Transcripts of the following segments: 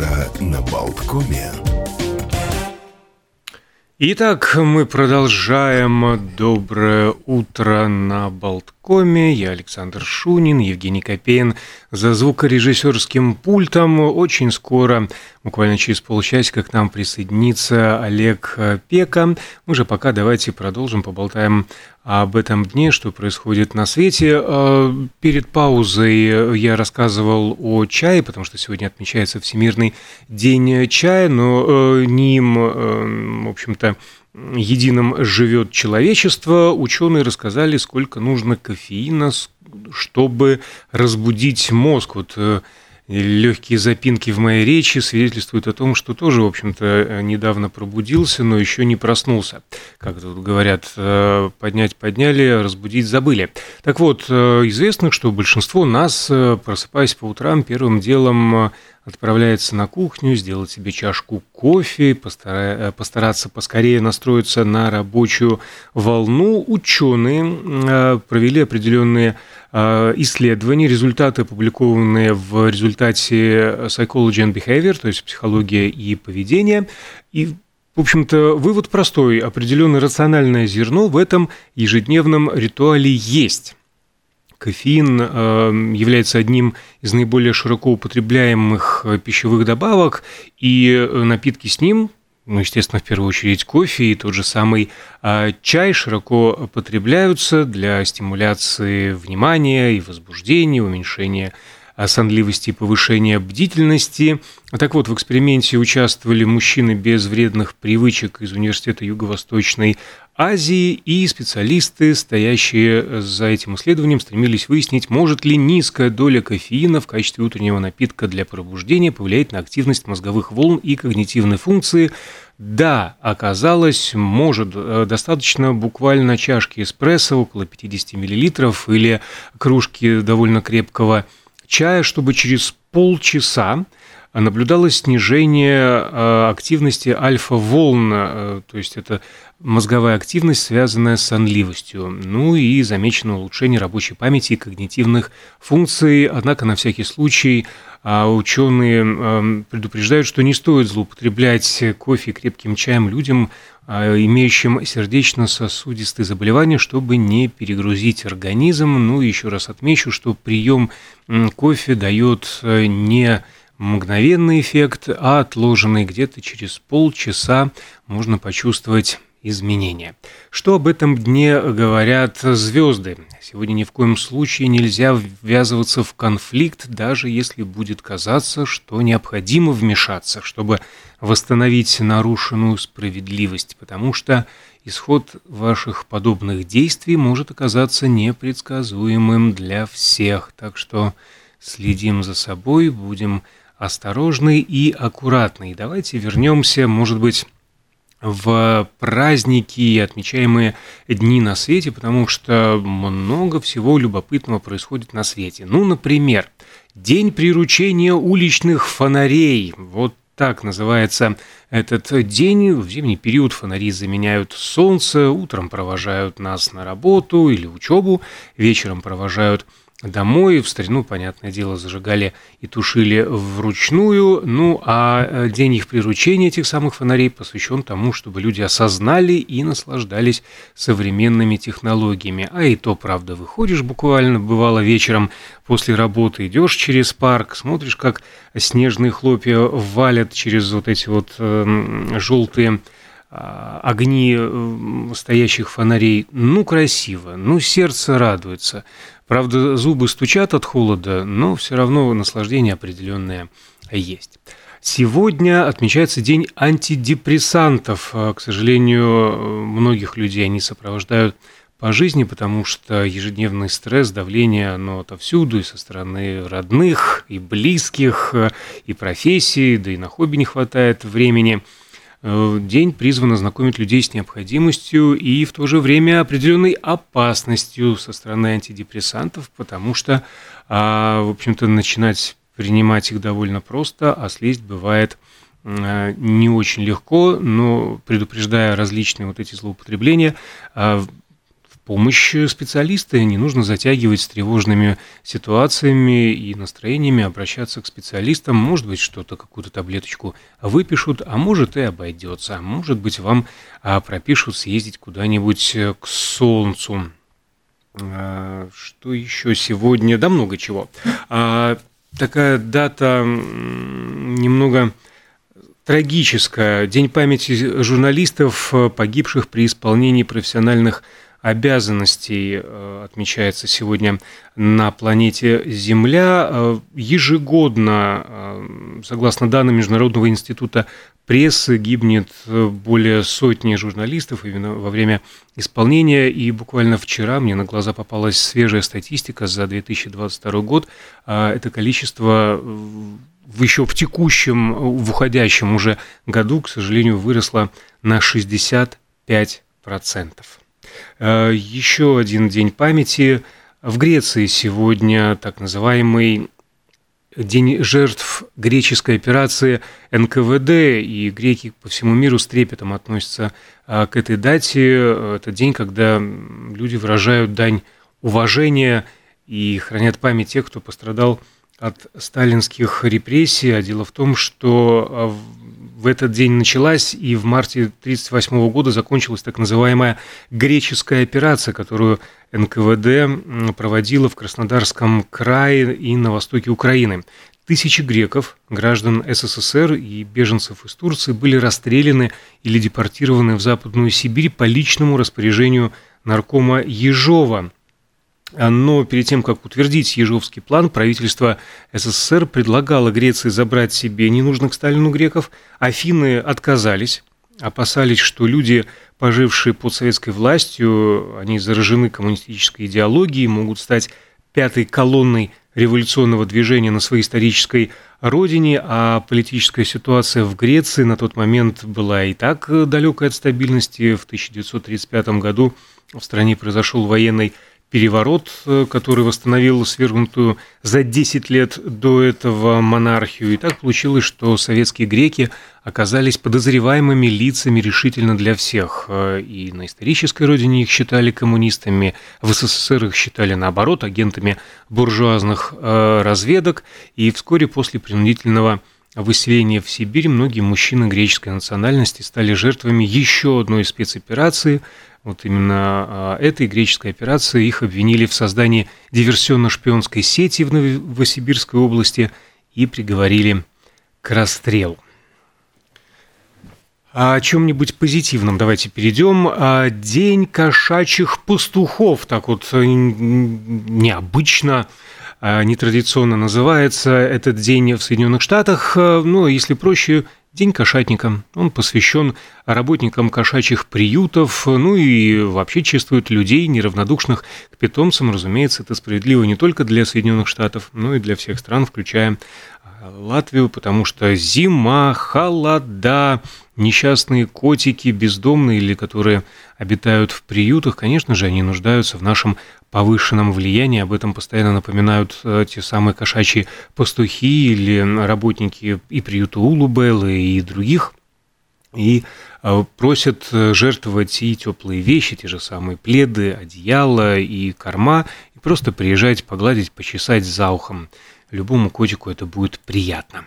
утро на Болткоме. Итак, мы продолжаем. Доброе утро на Болткоме. Я Александр Шунин, Евгений Копейн за звукорежиссерским пультом. Очень скоро, буквально через полчасика, к нам присоединится Олег Пека. Мы же пока давайте продолжим, поболтаем об этом дне, что происходит на свете. Э, перед паузой я рассказывал о чае, потому что сегодня отмечается Всемирный день чая, но э, ним, э, в общем-то, единым живет человечество. Ученые рассказали, сколько нужно кофеина, чтобы разбудить мозг. Вот легкие запинки в моей речи свидетельствуют о том, что тоже, в общем-то, недавно пробудился, но еще не проснулся. Как тут говорят, э, поднять подняли, разбудить забыли. Так вот, э, известно, что большинство нас, э, просыпаясь по утрам, первым делом отправляется на кухню, сделать себе чашку кофе, постараться поскорее настроиться на рабочую волну. Ученые провели определенные Э, исследований, результаты, опубликованные в результате Psychology and Behavior, то есть психология и поведение. И в общем-то, вывод простой. Определенное рациональное зерно в этом ежедневном ритуале есть. Кофеин э, является одним из наиболее широко употребляемых э, пищевых добавок, и напитки с ним ну, естественно, в первую очередь кофе и тот же самый а, чай широко потребляются для стимуляции внимания и возбуждения, уменьшения сонливости и повышения бдительности. Так вот, в эксперименте участвовали мужчины без вредных привычек из Университета Юго-Восточной Азии, и специалисты, стоящие за этим исследованием, стремились выяснить, может ли низкая доля кофеина в качестве утреннего напитка для пробуждения повлиять на активность мозговых волн и когнитивные функции. Да, оказалось, может, э, достаточно буквально чашки эспрессо, около 50 мл, или кружки довольно крепкого чая, чтобы через полчаса наблюдалось снижение э, активности альфа-волн, э, то есть это мозговая активность, связанная с сонливостью. Ну и замечено улучшение рабочей памяти и когнитивных функций. Однако на всякий случай а, ученые э, предупреждают, что не стоит злоупотреблять кофе и крепким чаем людям, имеющим сердечно-сосудистые заболевания, чтобы не перегрузить организм. Ну еще раз отмечу, что прием кофе дает не мгновенный эффект, а отложенный где-то через полчаса можно почувствовать изменения. Что об этом дне говорят звезды? Сегодня ни в коем случае нельзя ввязываться в конфликт, даже если будет казаться, что необходимо вмешаться, чтобы восстановить нарушенную справедливость, потому что исход ваших подобных действий может оказаться непредсказуемым для всех. Так что следим за собой, будем осторожны и аккуратны. И давайте вернемся, может быть, в праздники и отмечаемые дни на свете, потому что много всего любопытного происходит на свете. Ну, например, День приручения уличных фонарей. Вот так называется этот день. В зимний период фонари заменяют солнце, утром провожают нас на работу или учебу, вечером провожают домой. В старину, понятное дело, зажигали и тушили вручную. Ну, а э, день их приручения, этих самых фонарей, посвящен тому, чтобы люди осознали и наслаждались современными технологиями. А и то, правда, выходишь буквально, бывало вечером после работы, идешь через парк, смотришь, как снежные хлопья валят через вот эти вот э, желтые а, огни э, стоящих фонарей. Ну, красиво, ну, сердце радуется. Правда, зубы стучат от холода, но все равно наслаждение определенное есть. Сегодня отмечается день антидепрессантов. А, к сожалению, многих людей они сопровождают по жизни, потому что ежедневный стресс, давление, оно отовсюду, и со стороны родных, и близких, и профессии, да и на хобби не хватает времени – день призван ознакомить людей с необходимостью и в то же время определенной опасностью со стороны антидепрессантов, потому что, а, в общем-то, начинать принимать их довольно просто, а слезть бывает э, не очень легко, но предупреждая различные вот эти злоупотребления, а, помощь специалиста, не нужно затягивать с тревожными ситуациями и настроениями, обращаться к специалистам. Может быть, что-то, какую-то таблеточку выпишут, а может и обойдется. Может быть, вам а, пропишут съездить куда-нибудь к солнцу. А, что еще сегодня? Да много чего. А, такая дата немного трагическая. День памяти журналистов, погибших при исполнении профессиональных обязанностей э, отмечается сегодня на планете Земля. Э, ежегодно, э, согласно данным Международного института прессы, гибнет более сотни журналистов именно во время исполнения. И буквально вчера мне на глаза попалась свежая статистика за 2022 год. Это количество в еще в текущем, в уходящем уже году, к сожалению, выросло на 65%. Э, Еще один день памяти. В Греции сегодня так называемый День жертв греческой операции НКВД, и греки по всему миру с трепетом относятся э, к этой дате. Это день, когда люди выражают дань уважения и хранят память тех, кто пострадал от сталинских репрессий. А дело в том, что э, в этот день началась, и в марте 1938 года закончилась так называемая греческая операция, которую НКВД проводила в Краснодарском крае и на востоке Украины. Тысячи греков, граждан СССР и беженцев из Турции были расстреляны или депортированы в Западную Сибирь по личному распоряжению наркома Ежова – но перед тем, как утвердить Ежовский план, правительство СССР предлагало Греции забрать себе ненужных Сталину греков. Афины отказались, опасались, что люди, пожившие под советской властью, они заражены коммунистической идеологией, могут стать пятой колонной революционного движения на своей исторической родине, а политическая ситуация в Греции на тот момент была и так далекой от стабильности. В 1935 году в стране произошел военный переворот, э, который восстановил свергнутую за 10 лет до этого монархию. И так получилось, что советские греки оказались подозреваемыми лицами решительно для всех. Э, и на исторической родине их считали коммунистами, в СССР их считали, наоборот, агентами буржуазных э, разведок. И вскоре после принудительного выселения в Сибирь многие мужчины греческой национальности стали жертвами еще одной спецоперации – вот именно а, этой греческой операции их обвинили в создании диверсионно-шпионской сети в Новосибирской области и приговорили к расстрелу. А о чем-нибудь позитивном давайте перейдем. А, День кошачьих пастухов, так вот э, необычно, нетрадиционно называется этот день в Соединенных Штатах. Ну, если проще, День кошатника. Он посвящен работникам кошачьих приютов, ну и вообще чествует людей, неравнодушных к питомцам. Разумеется, это справедливо не только для Соединенных Штатов, но и для всех стран, включая а, Латвию, потому что зима, холода, несчастные котики, бездомные или которые обитают в приютах, конечно же, они нуждаются в нашем повышенном влиянии. Об этом постоянно напоминают э, те самые кошачьи пастухи или работники и приюта Улубеллы и других. И э, просят э, жертвовать и теплые вещи, те же самые пледы, одеяла и корма, и просто приезжать, погладить, почесать за ухом. Любому котику это будет приятно.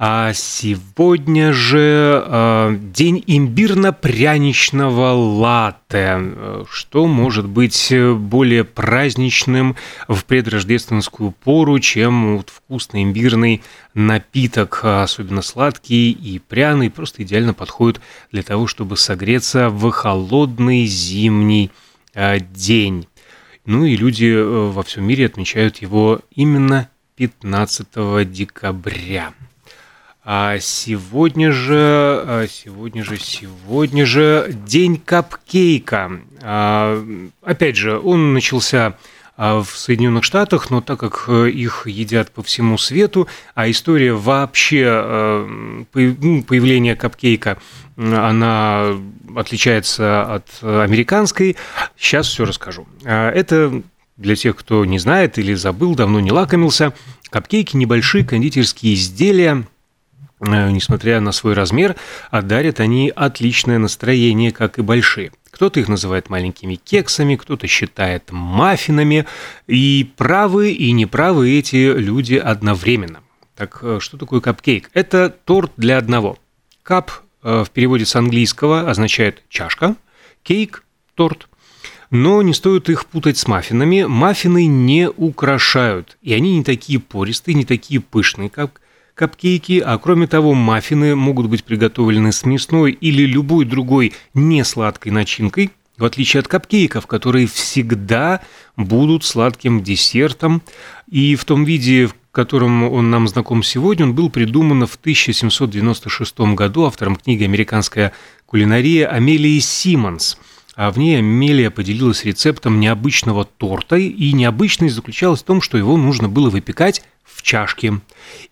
А сегодня же э, день имбирно-пряничного латте. Что может быть более праздничным в предрождественскую пору, чем вот вкусный имбирный напиток, особенно сладкий и пряный, просто идеально подходит для того, чтобы согреться в холодный зимний э, день. Ну и люди э, во всем мире отмечают его именно 15 декабря. А сегодня же, а сегодня же, сегодня же день капкейка. А, опять же, он начался а, в Соединенных Штатах, но так как э, их едят по всему свету, а история вообще э, ну, появления капкейка, она отличается от американской, сейчас все расскажу. Это для тех, кто не знает или забыл, давно не лакомился, капкейки – небольшие кондитерские изделия – несмотря на свой размер, а дарят они отличное настроение, как и большие. Кто-то их называет маленькими кексами, кто-то считает маффинами. И правы и неправы эти люди одновременно. Так э, что такое капкейк? Это торт для одного. Кап э, в переводе с английского означает чашка, кейк – торт. Но не стоит их путать с маффинами. Маффины не украшают, и они не такие пористые, не такие пышные, как капкейки, а кроме того, маффины могут быть приготовлены с мясной или любой другой несладкой начинкой, в отличие от капкейков, которые всегда будут сладким десертом. И в том виде, в котором он нам знаком сегодня, он был придуман в 1796 году автором книги «Американская кулинария» Амелии Симмонс. А в ней Амелия поделилась рецептом необычного торта, и необычность заключалась в том, что его нужно было выпекать в чашке.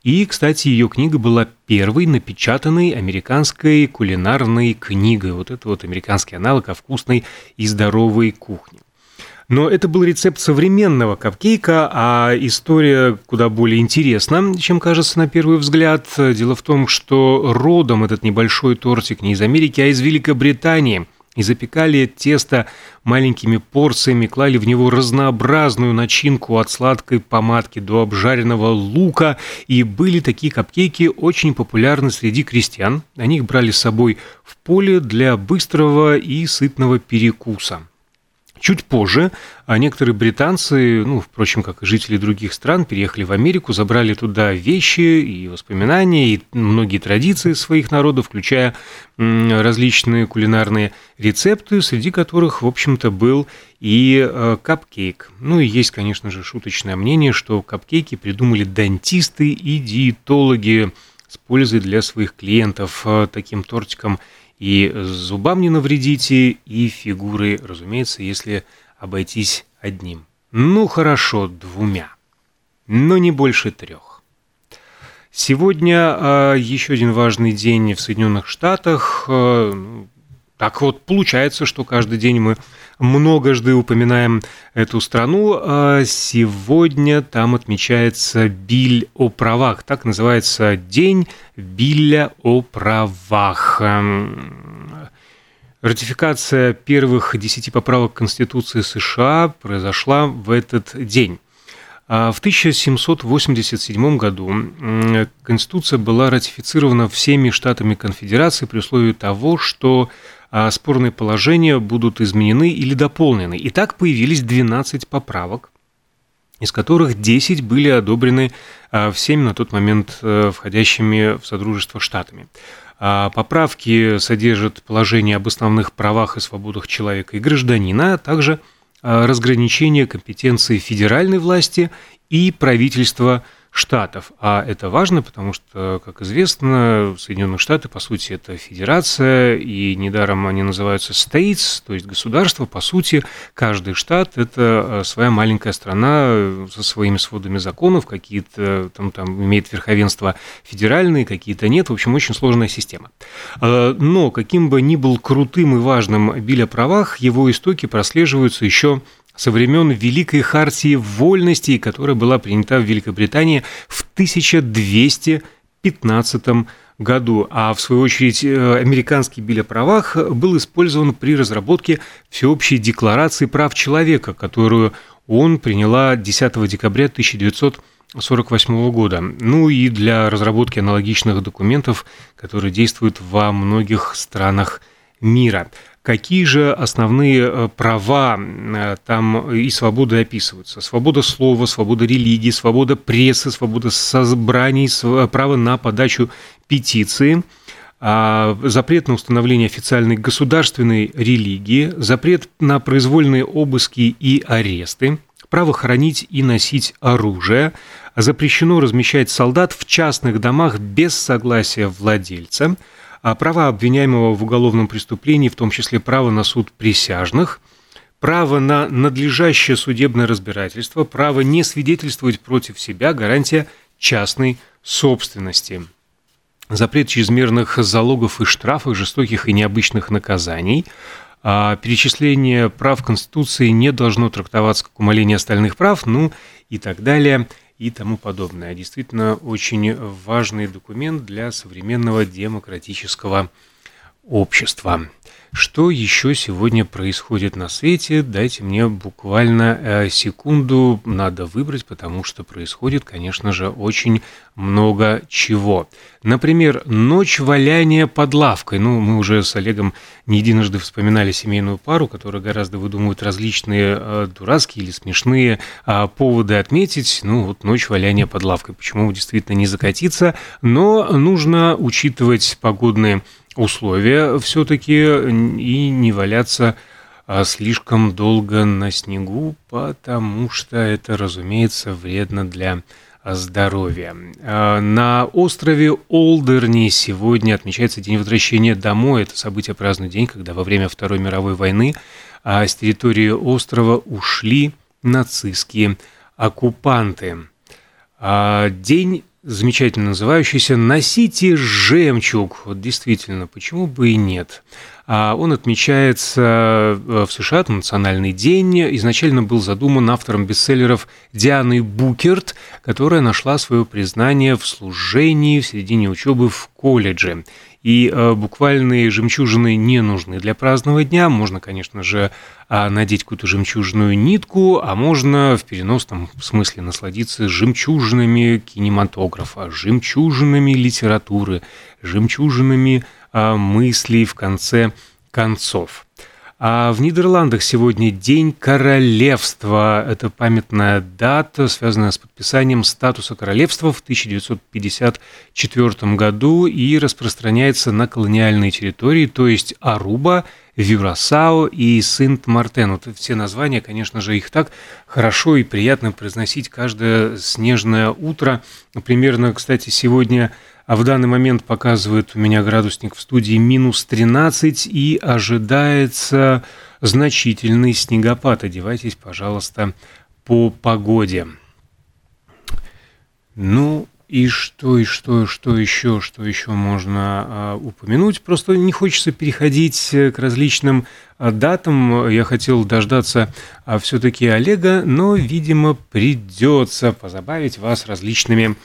И, кстати, ее книга была первой напечатанной американской кулинарной книгой. Вот это вот американский аналог о вкусной и здоровой кухне. Но это был рецепт современного капкейка, а история куда более интересна, чем кажется на первый взгляд. Дело в том, что родом этот небольшой тортик не из Америки, а из Великобритании – и запекали тесто маленькими порциями, клали в него разнообразную начинку от сладкой помадки до обжаренного лука, и были такие капкейки очень популярны среди крестьян. Они их брали с собой в поле для быстрого и сытного перекуса. Чуть позже а некоторые британцы, ну, впрочем, как и жители других стран, переехали в Америку, забрали туда вещи и воспоминания, и многие традиции своих народов, включая различные кулинарные рецепты, среди которых, в общем-то, был и э, капкейк. Ну и есть, конечно же, шуточное мнение, что капкейки придумали дантисты и диетологи с пользой для своих клиентов. Э, таким тортиком и зубам не навредите, и фигуры, разумеется, если обойтись одним. Ну хорошо, двумя, но не больше трех. Сегодня э, еще один важный день в Соединенных Штатах. Э, ну, так вот, получается, что каждый день мы многожды упоминаем эту страну. А сегодня там отмечается Биль о правах. Так называется День Билля о правах. Эм, ратификация первых десяти поправок Конституции США произошла в этот день. А в 1787 году Конституция была ратифицирована всеми штатами Конфедерации при условии того, что спорные положения будут изменены или дополнены. И так появились 12 поправок, из которых 10 были одобрены а, всеми на тот момент э, входящими в Содружество штатами. А поправки содержат положение об основных правах и свободах человека и гражданина, а также разграничение компетенции федеральной власти и правительства штатов. А это важно, потому что, как известно, Соединенные Штаты, по сути, это федерация, и недаром они называются states, то есть государство. По сути, каждый штат – это э, своя маленькая страна э, со своими сводами законов, какие-то там, там имеет верховенство федеральные, какие-то нет. В общем, очень сложная система. Э, но каким бы ни был крутым и важным Биль о правах, его истоки прослеживаются еще со времен Великой Хартии Вольностей, которая была принята в Великобритании в 1215 году, а в свою очередь э, американский биль о правах был использован при разработке Всеобщей декларации прав человека, которую он приняла 10 декабря 1948 года. Ну и для разработки аналогичных документов, которые действуют во многих странах мира. Какие же основные э, права э, там и свободы описываются? Свобода слова, свобода религии, свобода прессы, свобода собраний, право на подачу петиции, а, запрет на установление официальной государственной религии, запрет на произвольные обыски и аресты, право хранить и носить оружие, запрещено размещать солдат в частных домах без согласия владельца – права обвиняемого в уголовном преступлении, в том числе право на суд присяжных, право на надлежащее судебное разбирательство, право не свидетельствовать против себя, гарантия частной собственности. Запрет чрезмерных залогов и штрафов, жестоких и необычных наказаний. А перечисление прав Конституции не должно трактоваться как умаление остальных прав, ну и так далее – и тому подобное. Действительно, очень важный документ для современного демократического общества. Что еще сегодня происходит на свете? Дайте мне буквально э, секунду, надо выбрать, потому что происходит, конечно же, очень много чего. Например, ночь валяния под лавкой. Ну, мы уже с Олегом не единожды вспоминали семейную пару, которая гораздо выдумывает различные э, дурацкие или смешные э, поводы отметить. Ну, вот ночь валяния под лавкой. Почему действительно не закатиться? Но нужно учитывать погодные условия все-таки и не валяться а, слишком долго на снегу, потому что это, разумеется, вредно для здоровья. А, на острове Олдерни сегодня отмечается День возвращения домой. Это событие праздный день, когда во время Второй мировой войны а, с территории острова ушли нацистские оккупанты. День замечательно называющийся «Носите жемчуг». Вот действительно, почему бы и нет? А он отмечается э, в США, это национальный день. Изначально был задуман автором бестселлеров Дианы Букерт, которая нашла свое признание в служении в середине учебы в колледже. И э, буквальные жемчужины не нужны для празднования дня. Можно, конечно же, а, надеть какую-то жемчужную нитку, а можно в переносном смысле насладиться жемчужинами кинематографа, жемчужинами литературы, жемчужинами а, мыслей в конце концов. А в Нидерландах сегодня День королевства. Это памятная дата, связанная с подписанием статуса королевства в 1954 году и распространяется на колониальные территории, то есть Аруба, Вюрасао и Синт-Мартен. Вот все названия, конечно же, их так хорошо и приятно произносить каждое снежное утро. Примерно, кстати, сегодня а в данный момент показывает у меня градусник в студии минус 13 и ожидается значительный снегопад. Одевайтесь, пожалуйста, по погоде. Ну и что, и что, что еще, что еще можно а, упомянуть? Просто не хочется переходить к различным а, датам. Я хотел дождаться а, все-таки Олега, но, видимо, придется позабавить вас различными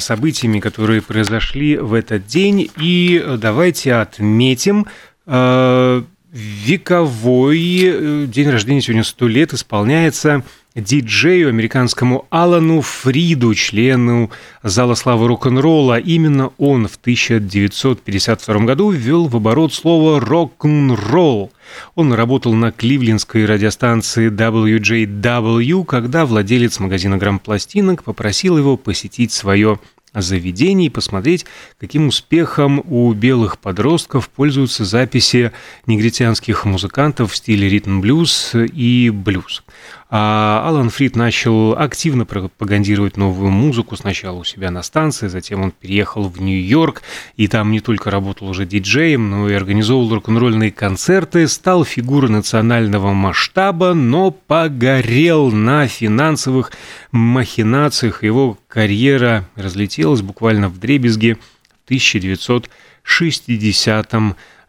событиями, которые произошли в этот день. И давайте отметим э, вековой э, день рождения сегодня 100 лет исполняется диджею американскому Алану Фриду, члену Зала славы рок-н-ролла. Именно он в 1952 году ввел в оборот слово рок-н-ролл. Он работал на кливлендской радиостанции WJW, когда владелец магазина грамм-пластинок попросил его посетить свое заведение и посмотреть, каким успехом у белых подростков пользуются записи негритянских музыкантов в стиле ритм-блюз и блюз. А Алан Фрид начал активно пропагандировать новую музыку сначала у себя на станции, затем он переехал в Нью-Йорк, и там не только работал уже диджеем, но и организовывал рок-н-ролльные концерты, стал фигурой национального масштаба, но погорел на финансовых махинациях. Его карьера разлетелась буквально в дребезги в 1960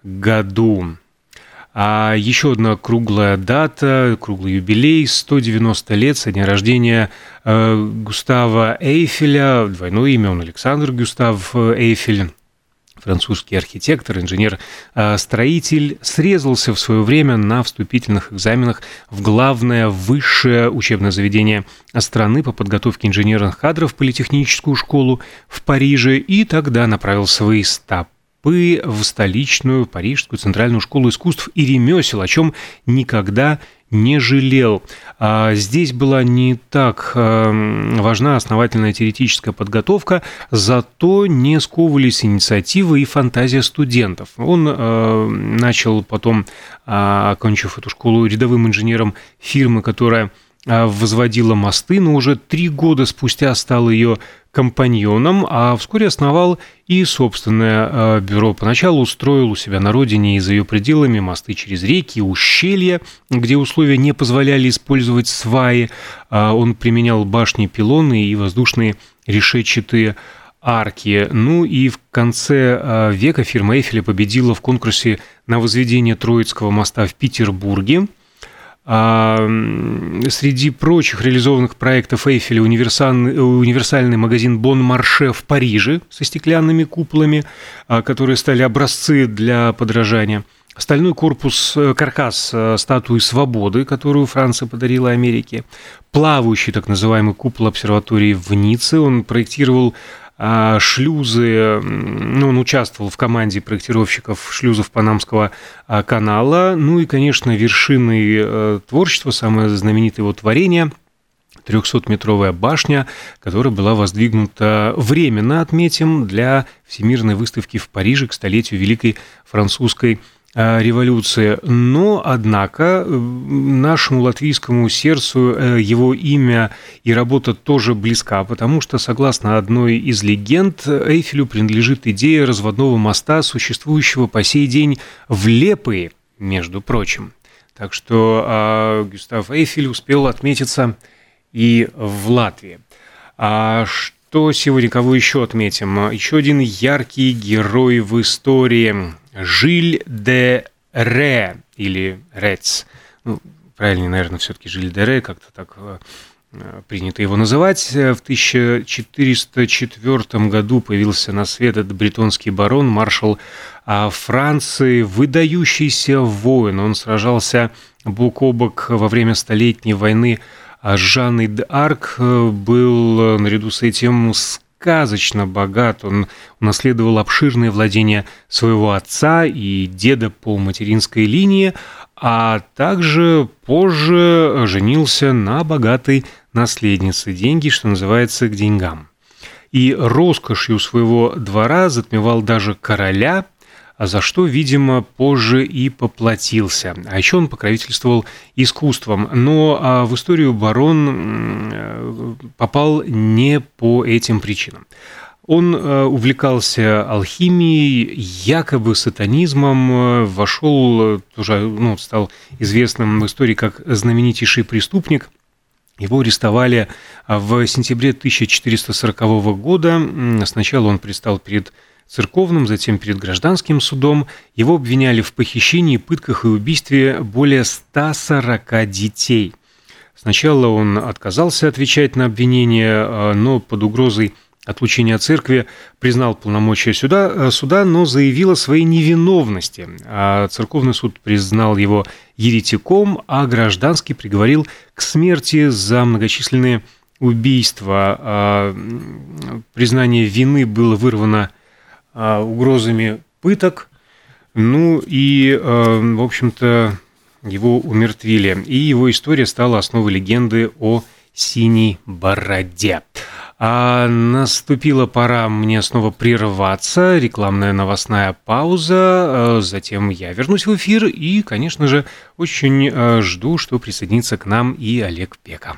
году. А еще одна круглая дата, круглый юбилей, 190 лет со дня рождения э, Густава Эйфеля, двойное имя, он Александр Густав Эйфель, французский архитектор, инженер-строитель, срезался в свое время на вступительных экзаменах в главное высшее учебное заведение страны по подготовке инженерных кадров политехническую школу в Париже и тогда направил свои стопы в столичную Парижскую центральную школу искусств и ремесел, о чем никогда не жалел. А здесь была не так эм, важна основательная теоретическая подготовка, зато не сковывались инициативы и фантазия студентов. Он э, начал потом, а, окончив эту школу, рядовым инженером фирмы, которая возводила мосты, но уже три года спустя стал ее компаньоном, а вскоре основал и собственное а, бюро. Поначалу устроил у себя на родине и за ее пределами мосты через реки, ущелья, где условия не позволяли использовать сваи. А, он применял башни, пилоны и воздушные решетчатые арки. Ну и в конце века фирма Эйфеля победила в конкурсе на возведение Троицкого моста в Петербурге – А, среди прочих реализованных проектов Эйфеля универсальный, универсальный магазин Бон Марше в Париже со стеклянными куполами, а, которые стали образцы для подражания. Стальной корпус, э, каркас э, статуи свободы, которую Франция подарила Америке. Плавающий так называемый купол обсерватории в Ницце. Он проектировал шлюзы, ну, он участвовал в команде проектировщиков шлюзов Панамского а, канала, ну и, конечно, вершиной э, творчества, самое знаменитое его творение – 300-метровая башня, которая была воздвигнута временно, отметим, для Всемирной выставки в Париже к столетию Великой Французской революции. Но, однако, э, нашему латвийскому сердцу э, его имя и работа тоже близка, потому что, согласно одной из легенд, Эйфелю принадлежит идея разводного моста, существующего по сей день в Лепые, между прочим. Так что а, Гюстав Эйфель успел отметиться и в Латвии. А что сегодня, кого еще отметим? Еще один яркий герой в истории Жиль де Ре или Рец. Ну, правильнее, наверное, все-таки Жиль де Ре, как-то так э, принято его называть. В 1404 году появился на свет этот бретонский барон, маршал а, Франции, выдающийся воин. Он сражался бок о бок во время Столетней войны с Жанной д'Арк, был наряду с этим сказочно богат. Он унаследовал обширные владения своего отца и деда по материнской линии, а также позже женился на богатой наследнице. Деньги, что называется, к деньгам. И роскошью своего двора затмевал даже короля – за что, видимо, позже и поплатился. А еще он покровительствовал искусством. Но а, в историю барон э, попал не по этим причинам. Он э, увлекался алхимией, якобы сатанизмом, э, вошел, тоже ну, стал известным в истории как знаменитейший преступник. Его арестовали в сентябре 1440 года. Сначала он предстал перед церковным, затем перед гражданским судом. Его обвиняли в похищении, пытках и убийстве более 140 детей. Сначала он отказался отвечать на обвинения, а, но под угрозой отлучения от церкви признал полномочия суда, а, суда, но заявил о своей невиновности. А церковный суд признал его еретиком, а гражданский приговорил к смерти за многочисленные убийства. А, признание вины было вырвано угрозами пыток, ну и, а, в общем-то, его умертвили. И его история стала основой легенды о синей бороде. А наступила пора мне снова прерваться, рекламная новостная пауза, а, затем я вернусь в эфир и, конечно же, очень жду, что присоединится к нам и Олег Пека.